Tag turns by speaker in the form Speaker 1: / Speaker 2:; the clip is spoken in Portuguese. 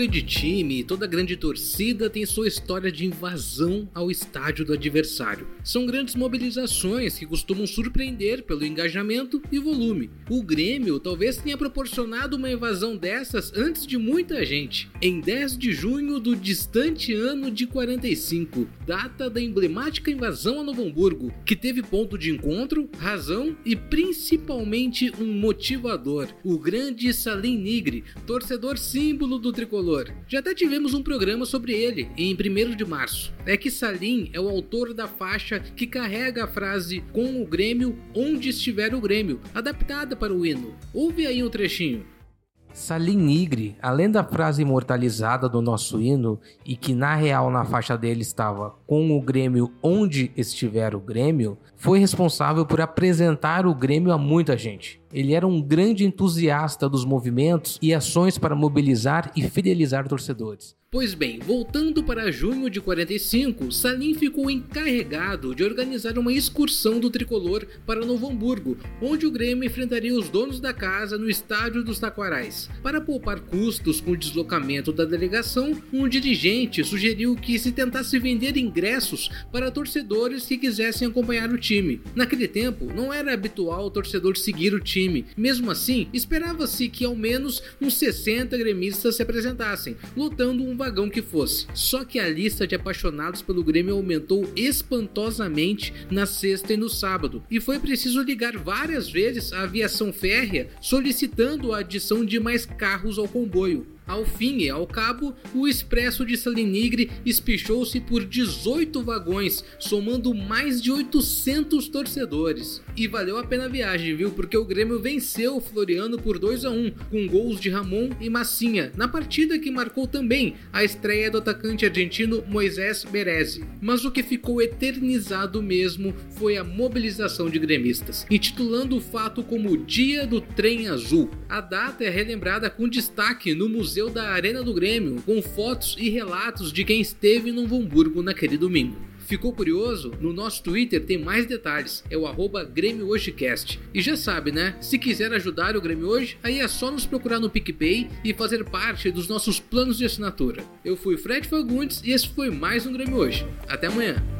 Speaker 1: grande time e toda grande torcida tem sua história de invasão ao estádio do adversário. São grandes mobilizações que costumam surpreender pelo engajamento e volume. O Grêmio talvez tenha proporcionado uma invasão dessas antes de muita gente. Em 10 de junho do distante ano de 45, data da emblemática invasão a Novo Hamburgo, que teve ponto de encontro, razão e principalmente um motivador, o grande Salim Nigri, torcedor símbolo do tricolor. Já até tivemos um programa sobre ele em 1 de março. É que Salim é o autor da faixa que carrega a frase com o Grêmio onde estiver o Grêmio, adaptada para o hino. Ouve aí um trechinho.
Speaker 2: Salim Nigri, além da frase imortalizada do nosso hino e que na real na faixa dele estava com o Grêmio onde estiver o Grêmio, foi responsável por apresentar o Grêmio a muita gente. Ele era um grande entusiasta dos movimentos e ações para mobilizar e fidelizar torcedores.
Speaker 1: Pois bem, voltando para junho de 45, Salim ficou encarregado de organizar uma excursão do tricolor para Novo Hamburgo, onde o Grêmio enfrentaria os donos da casa no estádio dos Taquarais. Para poupar custos com o deslocamento da delegação, um dirigente sugeriu que se tentasse vender ingressos para torcedores que quisessem acompanhar o time. Naquele tempo, não era habitual o torcedor seguir o time time. Mesmo assim, esperava-se que ao menos uns 60 gremistas se apresentassem, lotando um vagão que fosse. Só que a lista de apaixonados pelo Grêmio aumentou espantosamente na sexta e no sábado, e foi preciso ligar várias vezes à aviação férrea solicitando a adição de mais carros ao comboio. Ao fim e ao cabo, o expresso de Salinigre espichou-se por 18 vagões, somando mais de 800 torcedores. E valeu a pena a viagem, viu? Porque o Grêmio venceu o Floriano por 2 a 1 com gols de Ramon e Massinha, na partida que marcou também a estreia do atacante argentino Moisés Berezi. Mas o que ficou eternizado mesmo foi a mobilização de gremistas, intitulando o fato como Dia do Trem Azul. A data é relembrada com destaque no Museu Museu da Arena do Grêmio, com fotos e relatos de quem esteve no Hamburgo naquele domingo. Ficou curioso? No nosso Twitter tem mais detalhes, é o arroba Grêmio. E já sabe, né? Se quiser ajudar o Grêmio hoje, aí é só nos procurar no PicPay e fazer parte dos nossos planos de assinatura. Eu fui Fred Fagundes e esse foi mais um Grêmio Hoje. Até amanhã!